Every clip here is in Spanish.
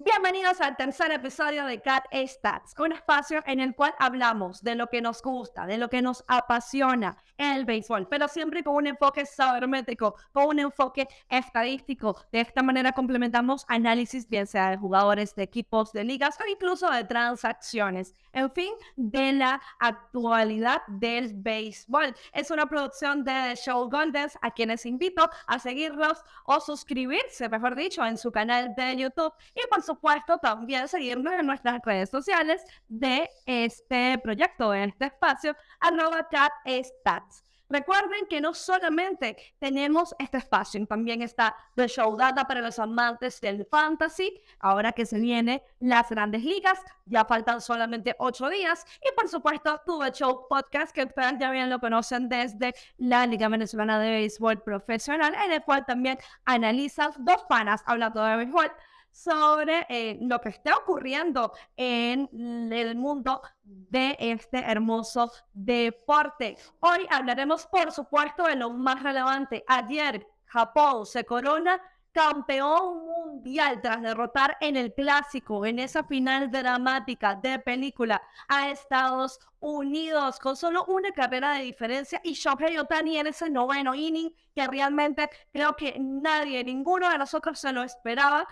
Bienvenidos al tercer episodio de Cat Stats, un espacio en el cual hablamos de lo que nos gusta, de lo que nos apasiona el béisbol, pero siempre con un enfoque sabermétrico, con un enfoque estadístico. De esta manera complementamos análisis, bien sea de jugadores, de equipos, de ligas o incluso de transacciones. En fin, de la actualidad del béisbol. Es una producción de Show Goldens, a quienes invito a seguirlos o suscribirse, mejor dicho, en su canal de YouTube y por supuesto, también seguirnos en nuestras redes sociales de este proyecto, de este espacio, arroba chat stats. Recuerden que no solamente tenemos este espacio, también está The Show Data para los amantes del fantasy, ahora que se vienen las grandes ligas, ya faltan solamente ocho días, y por supuesto The Show Podcast, que ustedes ya bien lo conocen desde la Liga Venezolana de Béisbol Profesional, en el cual también analizan dos panas hablando de béisbol sobre eh, lo que está ocurriendo en el mundo de este hermoso deporte. Hoy hablaremos, por supuesto, de lo más relevante. Ayer Japón se corona campeón mundial tras derrotar en el clásico, en esa final dramática de película a Estados Unidos con solo una carrera de diferencia y Shohei Otani en ese noveno inning que realmente creo que nadie, ninguno de nosotros se lo esperaba,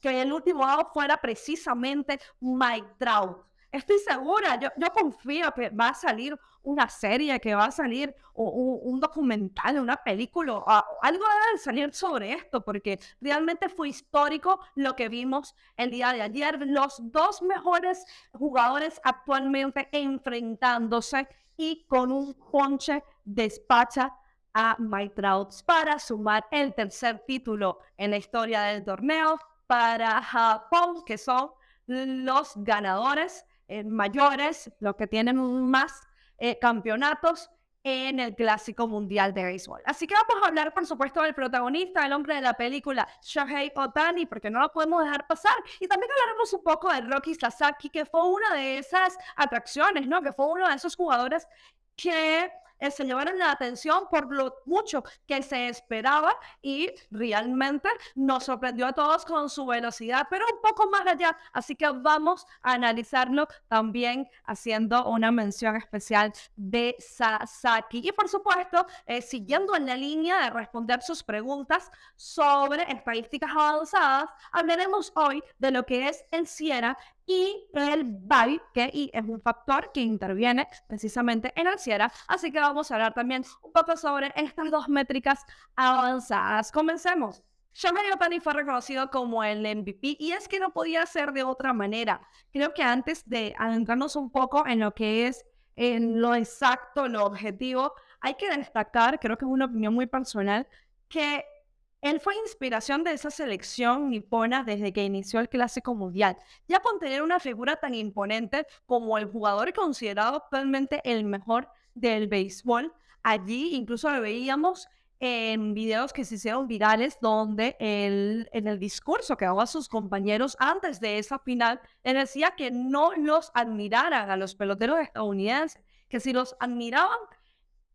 que el último out fuera precisamente Mike Trout. Estoy segura, yo, yo confío que va a salir una serie, que va a salir un, documental, una película, algo debe salir sobre esto, porque realmente fue histórico lo que vimos el día de ayer. Los dos mejores jugadores actualmente enfrentándose y con un ponche despacha a Mike Trout para sumar el tercer título en la historia del torneo para Japón, que son los ganadores eh, mayores, los que tienen más eh, campeonatos en el Clásico Mundial de Béisbol. Así que vamos a hablar, por supuesto, del protagonista, el hombre de la película, Shohei Otani, porque no lo podemos dejar pasar. Y también hablaremos un poco de Rocky Sasaki, que fue una de esas atracciones, ¿no? Que fue uno de esos jugadores que eh, se llevaron la atención por lo mucho que se esperaba y realmente nos sorprendió a todos con su velocidad, pero un poco más allá. Así que vamos a analizarlo también haciendo una mención especial de Sasaki. Y por supuesto, eh, siguiendo en la línea de responder sus preguntas sobre estadísticas avanzadas, hablaremos hoy de lo que es el Sierra y el BAI, que es un factor que interviene precisamente en el. Así que vamos a hablar también un poco sobre estas dos métricas avanzadas. Comencemos. Shohei Otani fue reconocido como el MVP y es que no podía ser de otra manera. Creo que antes de adentrarnos un poco en lo que es en lo exacto, lo objetivo, hay que destacar, creo que es una opinión muy personal, que él fue inspiración de esa selección nipona desde que inició el Clásico Mundial. Ya con tener una figura tan imponente como el jugador considerado actualmente el mejor del béisbol, allí incluso lo veíamos en videos que se hicieron virales donde él, en el discurso que daba a sus compañeros antes de esa final, él decía que no los admiraran a los peloteros estadounidenses, que si los admiraban,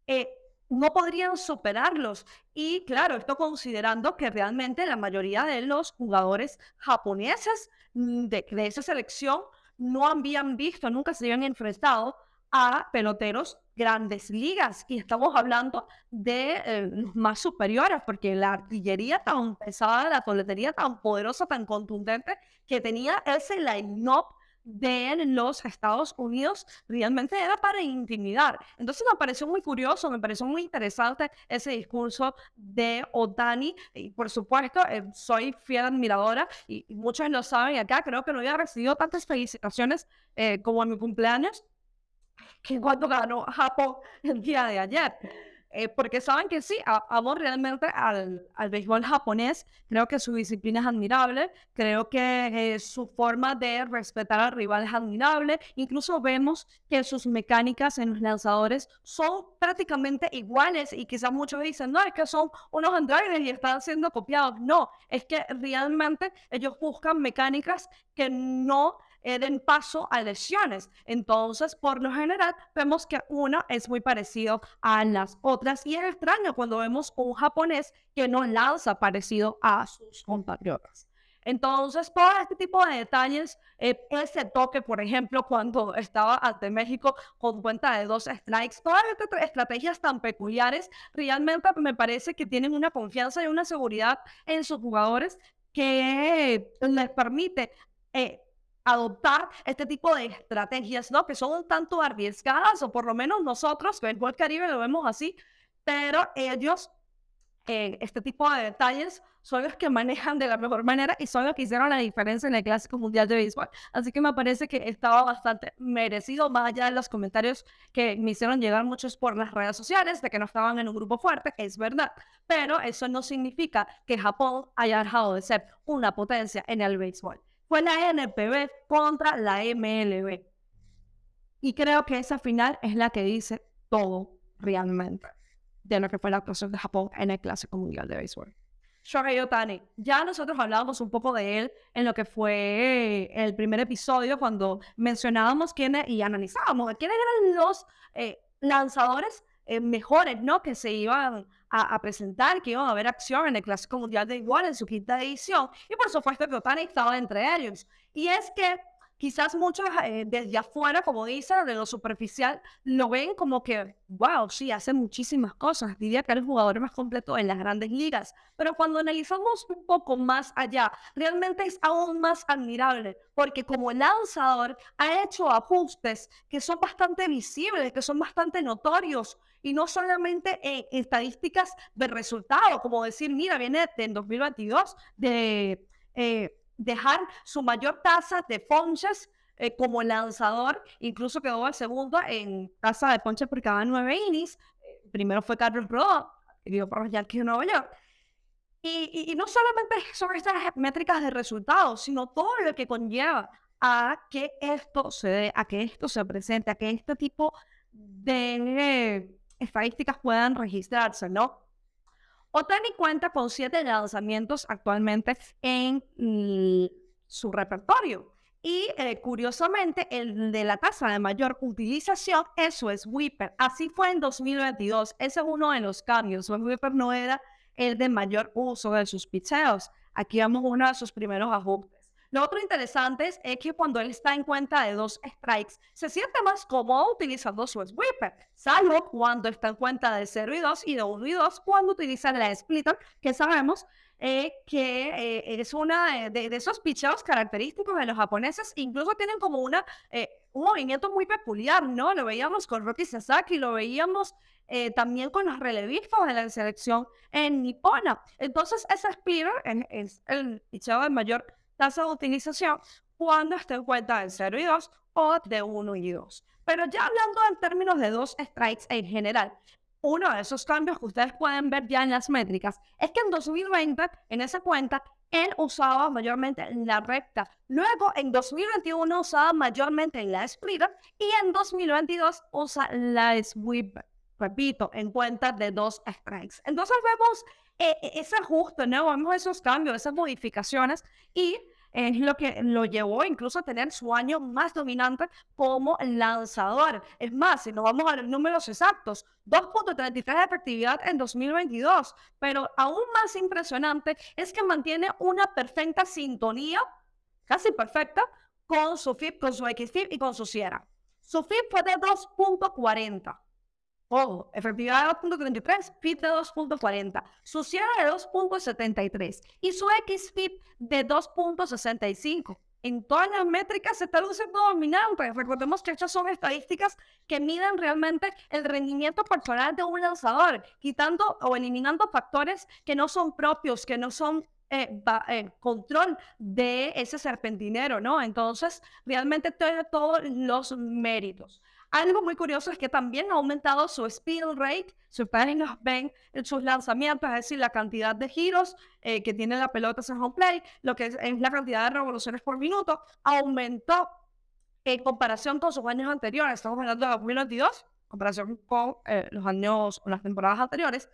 eh, no podrían superarlos. Y claro, esto considerando que realmente la mayoría de los jugadores japoneses mm, de, esa selección no habían visto, nunca se habían enfrentado a peloteros grandes ligas. Y estamos hablando de eh, más superiores, porque la artillería tan pesada, la toletería tan poderosa, tan contundente, que tenía ese line-up de los Estados Unidos realmente era para intimidar. Entonces me pareció muy curioso, me pareció muy interesante ese discurso de Otani y por supuesto eh, soy fiel admiradora y, muchos lo saben acá, creo que no había recibido tantas felicitaciones eh, como en mi cumpleaños que cuando ganó Japón el día de ayer. Eh, porque saben que sí, amo realmente al, al, béisbol japonés, creo que su disciplina es admirable, creo que eh, su forma de respetar al rival es admirable, incluso vemos que sus mecánicas en los lanzadores son prácticamente iguales y quizás muchos dicen, no, es que son unos androides y están siendo copiados, no, es que realmente ellos buscan mecánicas que no eh, paso a lesiones. Entonces, por lo general, vemos que una es muy parecido a las otras y es extraño cuando vemos un japonés que no lanza parecido a sus compatriotas. Entonces, todo este tipo de detalles, eh, ese toque, por ejemplo, cuando estaba ante México con cuenta de dos strikes, todas estas estrategias tan peculiares, realmente me parece que tienen una confianza y una seguridad en sus jugadores que les permite eh, adoptar este tipo de estrategias, ¿no? Que son un tanto arriesgadas, o por lo menos nosotros, que en el Caribe lo vemos así, pero ellos eh, este tipo de detalles son los que manejan de la mejor manera y son los que hicieron la diferencia en el Clásico Mundial de Béisbol. Así que me parece que estaba bastante merecido, más allá de los comentarios que me hicieron llegar muchos por las redes sociales, de que no estaban en un grupo fuerte, es verdad, pero eso no significa que Japón haya dejado de ser una potencia en el béisbol. Fue la NPB contra la MLB. Y creo que esa final es la que dice todo realmente de lo que fue la actuación de Japón en el Clásico Mundial de Béisbol. Shohei Otani, ya nosotros hablábamos un poco de él en lo que fue el primer episodio cuando mencionábamos quiénes y analizábamos quiénes eran los eh, lanzadores eh, mejores, ¿no? Que se iban a, presentar, que iban a ver acción en el Clásico Mundial de Igual en su quinta edición. Y por supuesto que Otani estaba entre ellos. Y es que quizás muchos eh, desde afuera, como dicen, de lo superficial, lo ven como que, wow, sí, hace muchísimas cosas. Diría que es el jugador más completo en las grandes ligas. Pero cuando analizamos un poco más allá, realmente es aún más admirable, porque como lanzador ha hecho ajustes que son bastante visibles, que son bastante notorios, y no solamente en estadísticas de resultado, como decir, mira, viene en 2022 de... Eh, dejar su mayor tasa de ponches eh, como lanzador, incluso quedó el segundo en tasa de ponches por cada nueve innings. Eh, primero fue Carlos Rodón, que dio por los Yankees de Nueva York. Y, no solamente son estas métricas de resultados, sino todo lo que conlleva a que esto se dé, a que esto se presente, a que este tipo de estadísticas puedan registrarse, ¿no? Otani cuenta con siete lanzamientos actualmente en mm, su repertorio. Y eh, curiosamente, el de la tasa de mayor utilización, eso es Whipper. Así fue en 2022. Ese es uno de los cambios. El Whipper no era el de mayor uso de sus picheos. Aquí vemos uno de sus primeros ajustes. Lo otro interesante es, que cuando él está en cuenta de dos strikes, se siente más cómodo utilizando su sweeper, salvo cuando está en cuenta de 0 y 2 y de 1 y 2 cuando utiliza la splitter, que sabemos eh, que eh, es una de, esos picheos característicos de los japoneses, incluso tienen como una, eh, un movimiento muy peculiar, ¿no? Lo veíamos con Rocky Sasaki, lo veíamos también con los relevistas de la selección en Nippona. Entonces, ese splitter es el picheo de mayor tasa de utilización cuando esté en cuenta de 0 y 2 o de 1 y 2. Pero ya hablando en términos de dos strikes en general, uno de esos cambios que ustedes pueden ver ya en las métricas es que en 2020, en esa cuenta, él usaba mayormente la recta. Luego, en 2021 usaba mayormente en la splitter y en 2022 usa la sweep, repito, en cuenta de dos strikes. Entonces vemos eh, e, ese ajuste, ¿no? Vemos esos cambios, esas modificacionas y es lo que lo llevó incluso a tener su año más dominante como lanzador. Es más, si nos vamos a los números exactos, 2.33 de efectividad en 2022, pero aún más impresionante es que mantiene una perfecta sintonía, casi perfecta, con su FIP, con su XFIP y con su Sierra. Su FIP fue de 2.40. Ojo, efectividad de 2.33, FIP de 2.40, su cierre de 2.73 y su XFIP de 2.65. En todas las métricas se está luciendo dominante. Recordemos que estas son estadísticas que miden realmente el rendimiento personal de un lanzador, quitando o eliminando factores que no son propios, que no son eh, eh, control de ese serpentinero, ¿no? Entonces, realmente tiene todos los méritos. Algo muy curioso es que también ha aumentado su speed rate, su padding of en sus lanzamientos, es decir, la cantidad de giros eh, que tiene la pelota en home play, lo que es, la cantidad de revoluciones por minuto, aumentó en comparación con sus años anteriores. Estamos hablando de 2022, en comparación con eh, los años, o las temporadas anteriores.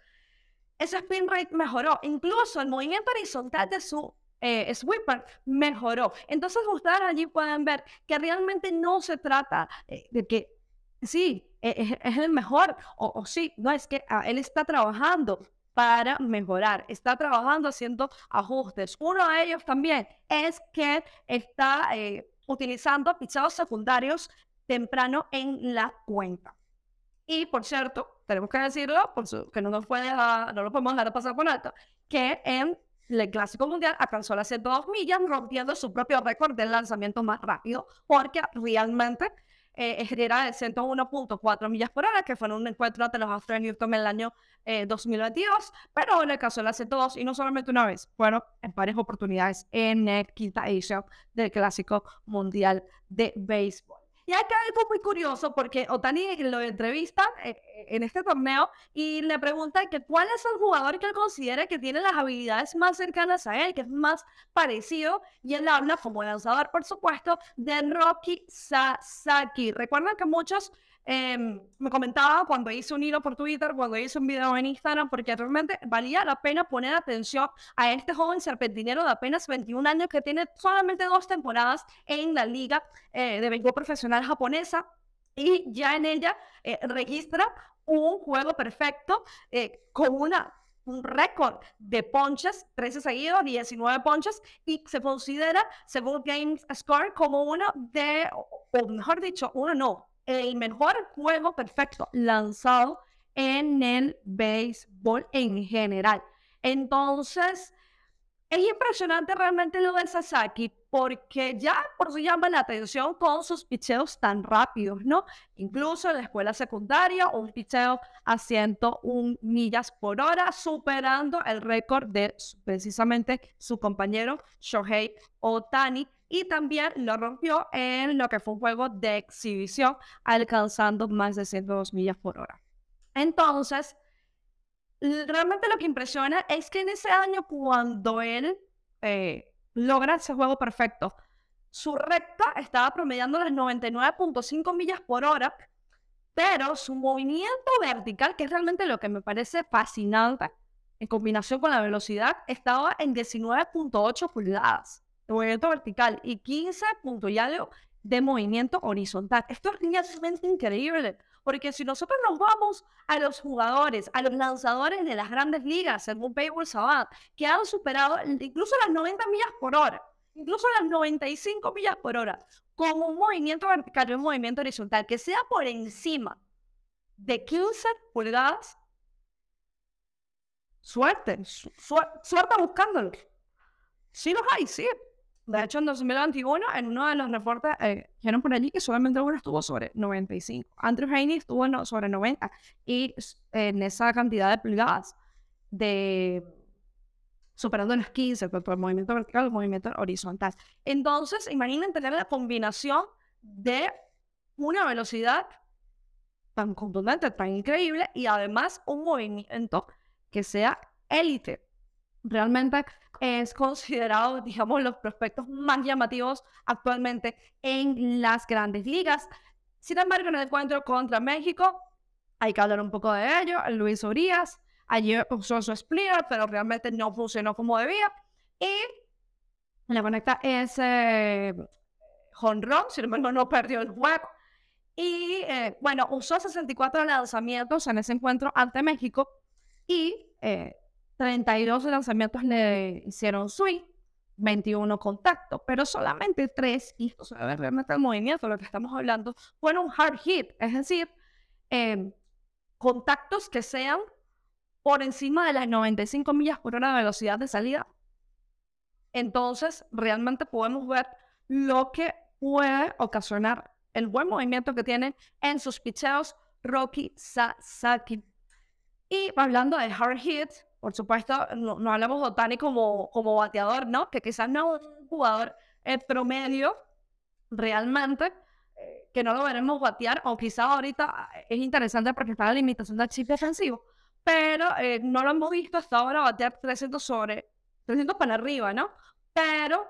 Ese spin rate mejoró. Incluso el movimiento horizontal de su eh, sweeper mejoró. Entonces ustedes allí pueden ver que realmente no se trata eh, de que sí, e, es, el mejor, o, sí, no, es que ah, él está trabajando para mejorar. Está trabajando haciendo ajustes. Uno de ellos también es que está eh, utilizando pichados secundarios temprano en la cuenta. Y por cierto, tenemos que decirlo, por que no nos puede no lo podemos dejar pasar por alto, que en el Clásico Mundial alcanzó las 102 millas, rompiendo su propio récord del lanzamiento más rápido, porque realmente eh, era de 101.4 millas por hora, que fue en un encuentro ante los Astros de en el año 2022, eh, pero en el caso de la 102, y no solamente una vez, fueron en varias oportunidades en el quinta edición del Clásico Mundial de Béisbol. Y acá algo muy curioso porque Otani lo entrevista eh, eh, en este torneo y le pregunta que cuál es el jugador que él considera que tiene las habilidades más cercanas a él, que es más parecido, y él habla como lanzador, por supuesto, de Rocky Sasaki. Recuerdan que muchos Em, me comentaba cuando hice un hilo por Twitter, cuando hice un video en Instagram, porque realmente valía la pena poner atención a este joven serpentinero de apenas 21 años que tiene solamente dos temporadas en la liga eh, de béisbol profesional japonesa y ya en ella eh, registra un juego perfecto eh, con una un récord de ponches, 13 seguidos, 19 ponches, y se considera, según Games Score, como uno de, o mejor dicho, uno no, el mejor juego perfecto lanzado en el béisbol en general. Entonces, es impresionante realmente lo de Sasaki porque ya por sí llama la atención con sus picheos tan rápidos, ¿no? Incluso en la escuela secundaria, un picheo a 101 millas por hora, superando el récord de precisamente su compañero Shohei Otani, y también lo rompió en lo que fue un juego de exhibición, alcanzando más de 102 millas por hora. Entonces, realmente lo que impresiona es que en ese año, cuando él eh, logra ese juego perfecto, su recta estaba promediando las 99.5 millas por hora, pero su movimiento vertical, que es realmente lo que me parece fascinante, en combinación con la velocidad, estaba en 19.8 pulgadas movimiento vertical y 15 puntos ya de, movimiento horizontal. Esto es realmente increíble, porque si nosotros nos vamos a los jugadores, a los lanzadores de las grandes ligas, según Baseball Savant, que han superado incluso las 90 millas por hora, incluso las 95 millas por hora, con un movimiento vertical y un movimiento horizontal que sea por encima de 15 pulgadas, suerte, suerte buscándolo. Sí los hay, sí. De hecho, en 2021, en uno de los reportes, eh, dijeron por allí que solamente uno estuvo sobre 95. Andrew Haney estuvo sobre 90 y en esa cantidad de pulgadas, de superando las 15, tanto el movimiento vertical el movimiento horizontal. Entonces, imaginen tener la combinación de una velocidad tan contundente, tan increíble y además un movimiento que sea élite. Realmente es considerado, digamos, los prospectos más llamativos actualmente en las grandes ligas. Sin embargo, en el encuentro contra México, hay que hablar un poco de ello. Luis Urias ayer usó su splitter, pero realmente no funcionó como debía. Y le conecta ese honrón, sin embargo, no perdió el juego. Y eh, bueno, usó 64 lanzamientos en ese encuentro ante México y eh, 32 lanzamientos le hicieron swing, 21 contactos, pero solamente 3, y esto se realmente el movimiento, lo que estamos hablando, fueron hard hit, es decir, em, contactos que sean por encima de las 95 millas por hora de velocidad de salida. Entonces, realmente podemos ver lo que puede ocasionar el buen movimiento que tiene en sus picheos Rocky Sasaki. Y hablando de hard hit, por supuesto, no, hablamos de Otani como, como bateador, ¿no? Que quizás no es un jugador eh, promedio realmente, eh, que no lo veremos batear, o quizás ahorita eh, es interesante porque está la limitación del chip defensivo, pero no lo hemos visto hasta ahora batear 300 sobre, 300 para arriba, ¿no? Pero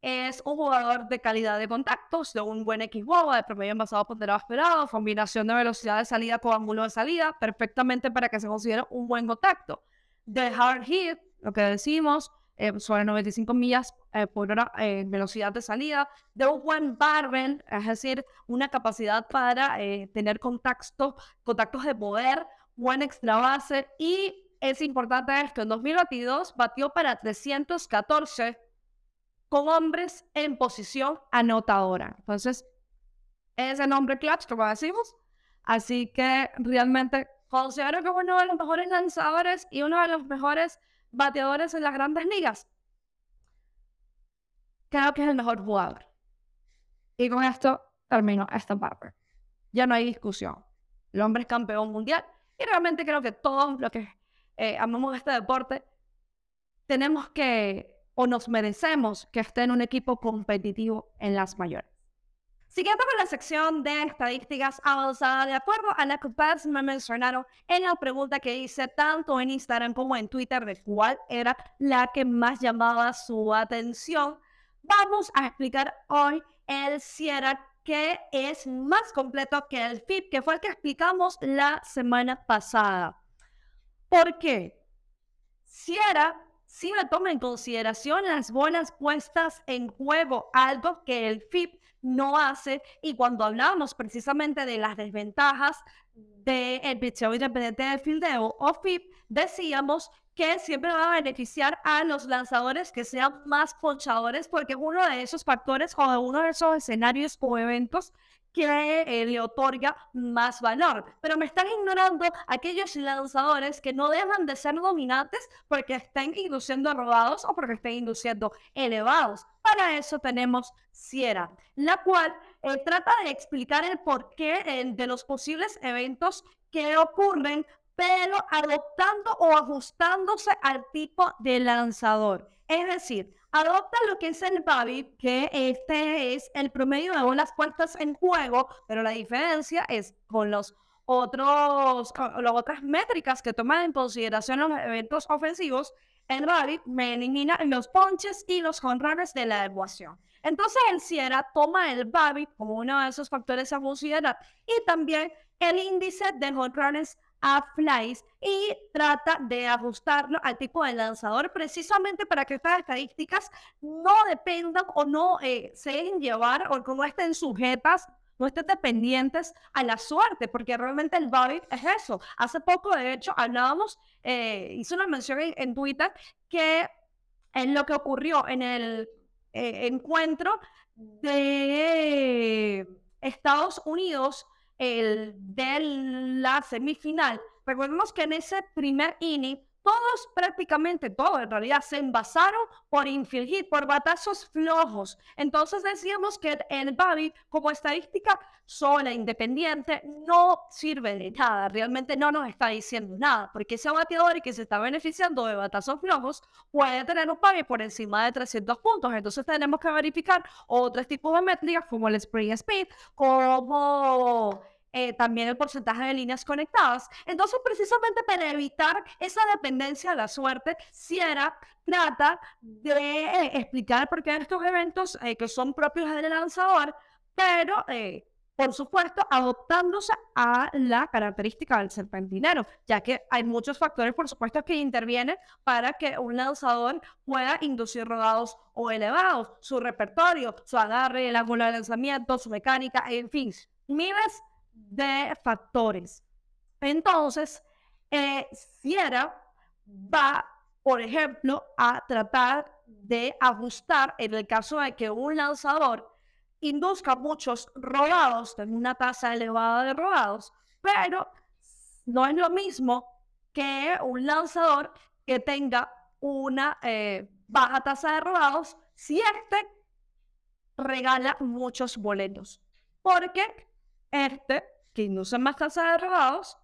es un jugador de calidad de contactos, de un buen equipo, de promedio envasado ponderado esperado, combinación de velocidad de salida con ángulo de salida, perfectamente para que se considere un buen contacto de hard hit, lo que decimos, eh, sobre 95 millas eh, por hora en velocidad de salida, de un buen barben, es decir, una capacidad para eh, tener contactos, contactos de poder, buen extra base y es importante esto, en 2022 batió para 314 con hombres en posición anotadora. Entonces, es el nombre clutch, como decimos. Así que realmente considero que es uno de los mejores lanzadores y uno de los mejores bateadores en las grandes ligas. Creo que es el mejor jugador. Y con esto termino esta parte. Ya no hay discusión. El hombre es campeón mundial y realmente creo que todos los que eh, amamos este deporte tenemos que o nos merecemos que esté en un equipo competitivo en las mayores. Siguiendo con la sección de estadísticas avanzadas, de acuerdo a la que ustedes me mencionaron en la pregunta que hice tanto en Instagram como en Twitter de cuál era la que más llamaba su atención, vamos a explicar hoy el Sierra que es más completo que el FIP, que fue el que explicamos la semana pasada. ¿Por qué? Sierra sí me toma en consideración las buenas puestas en juego, algo que el FIP no hace. Y cuando hablábamos precisamente de las desventajas del de pitcheo independiente de fildeo o FIP, decíamos que siempre va a beneficiar a los lanzadores que sean más ponchadores, porque es uno de esos factores o uno de esos escenarios o eventos que eh, le otorga más valor. Pero me están ignorando aquellos lanzadores que no dejan de ser dominantes porque estén induciendo robados o porque estén induciendo elevados. Para eso tenemos Sierra, la cual eh, trata de explicar el porqué eh, de los posibles eventos que ocurren, pero adoptando o ajustándose al tipo de lanzador. Es decir, adopta lo que es el BABIP, que este es el promedio de bolas puestas en juego, pero la diferencia es con los otros, las otras métricas que toman en consideración los eventos ofensivos, el BABIP me elimina los ponches y los honrones de la ecuación. Entonces el Sierra toma el BABIP como uno de esos factores a considerar y también el índice de honrones a flies y trata de ajustarlo al tipo de lanzador precisamente para que estas estadísticas no dependan o no eh, se dejen llevar o no estén sujetas no estén dependientes a la suerte, porque realmente el body es eso. Hace poco, de hecho, hablábamos, eh, una mención en, Twitter, que en lo que ocurrió en el eh, encuentro de Estados Unidos el, de la semifinal. Recordemos que en ese primer inning, todos, prácticamente todos, en realidad, se envasaron por infligir, por batazos flojos. Entonces decíamos que el Babi, como estadística sola, independiente, no sirve de nada. Realmente no nos está diciendo nada, porque ese bateador que se está beneficiando de batazos flojos puede tener un Babi por encima de 300 puntos. Entonces tenemos que verificar otros tipos de métricas como el spring speed, como eh, también el porcentaje de líneas conectadas. Entonces, precisamente para evitar esa dependencia de la suerte, Sierra trata de eh, explicar por qué estos eventos eh, que son propios del lanzador, pero por supuesto, adoptándose a la característica del serpentinero, ya que hay muchos factores, por supuesto, que intervienen para que un lanzador pueda inducir rodados o elevados, su repertorio, su agarre, el ángulo de lanzamiento, su mecánica, en fin, miles de factores. Entonces, eh, Sierra va, por ejemplo, a tratar de ajustar en el caso de que un lanzador induzca muchos rodados, tenga una tasa elevada de rodados, pero no es lo mismo que un lanzador que tenga una eh, baja tasa de rodados si este regala muchos boletos. Porque este, que induce más tasa de robados,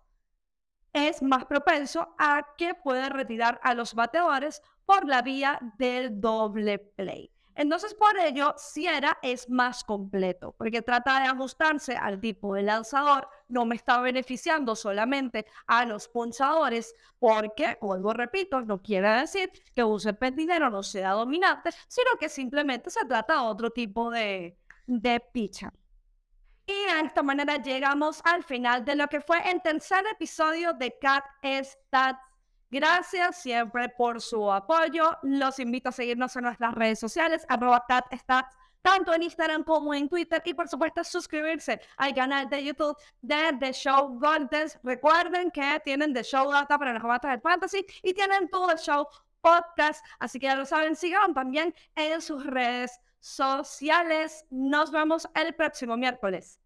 es más propenso a que pueda retirar a los bateadores por la vía del doble play. Entonces, por ello, Sierra es más completo, porque trata de ajustarse al tipo de lanzador, no me está beneficiando solamente a los punchadores, porque, vuelvo repito, no quiere decir que use dinero no sea dominante, sino que simplemente se trata de otro tipo de, de pitcher. Y de esta manera llegamos al final de lo que fue el tercer episodio de Cat Stats. Gracias siempre por su apoyo. Los invito a seguirnos en nuestras redes sociales, arroba Cat Stats tanto en Instagram como en Twitter. Y por supuesto, suscribirse al canal de YouTube de The Show Golden. Recuerden que tienen The Show Data para los amantes del fantasy y tienen todo show podcast. Así que ya lo saben, sigan también en sus redes sociales. Nos vemos el próximo miércoles.